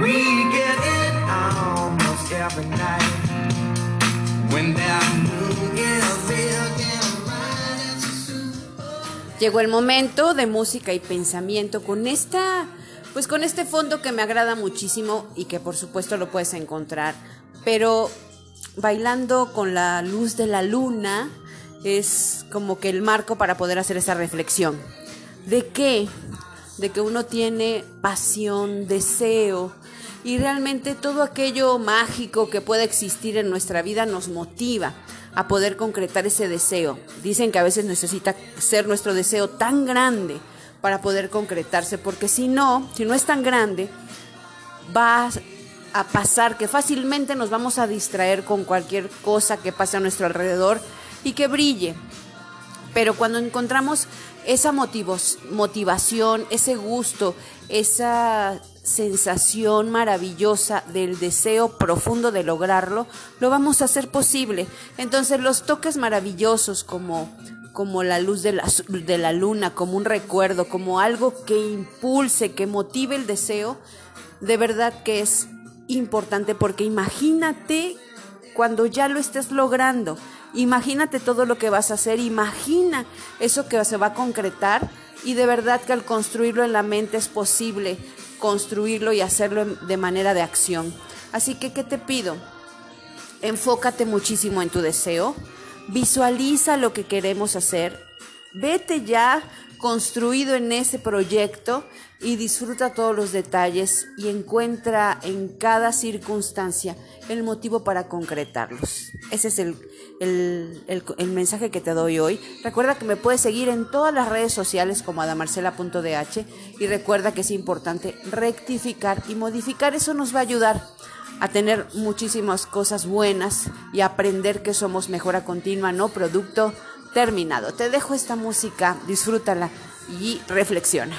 We get it almost every night. When that moon Llegó el momento de música y pensamiento con esta, pues con este fondo que me agrada muchísimo y que por supuesto lo puedes encontrar, pero bailando con la luz de la luna es como que el marco para poder hacer esa reflexión. ¿De qué? De que uno tiene pasión, deseo y realmente todo aquello mágico que pueda existir en nuestra vida nos motiva a poder concretar ese deseo. Dicen que a veces necesita ser nuestro deseo tan grande para poder concretarse, porque si no, si no es tan grande, va a pasar que fácilmente nos vamos a distraer con cualquier cosa que pase a nuestro alrededor y que brille. Pero cuando encontramos esa motivos- motivación, ese gusto, esa sensación maravillosa del deseo profundo de lograrlo, lo vamos a hacer posible. Entonces los toques maravillosos como, como la luz de la, de la luna, como un recuerdo, como algo que impulse, que motive el deseo, de verdad que es importante porque imagínate cuando ya lo estés logrando. Imagínate todo lo que vas a hacer, imagina eso que se va a concretar y de verdad que al construirlo en la mente es posible construirlo y hacerlo de manera de acción. Así que, ¿qué te pido? Enfócate muchísimo en tu deseo, visualiza lo que queremos hacer, vete ya construido en ese proyecto y disfruta todos los detalles y encuentra en cada circunstancia el motivo para concretarlos. Ese es el, el- el- el mensaje que te doy hoy. Recuerda que me puedes seguir en todas las redes sociales como adamarcela.dh y recuerda que es importante rectificar y modificar. Eso nos va a ayudar a tener muchísimas cosas buenas y aprender que somos mejora continua, no producto terminado. Te dejo esta música, disfrútala y reflexiona.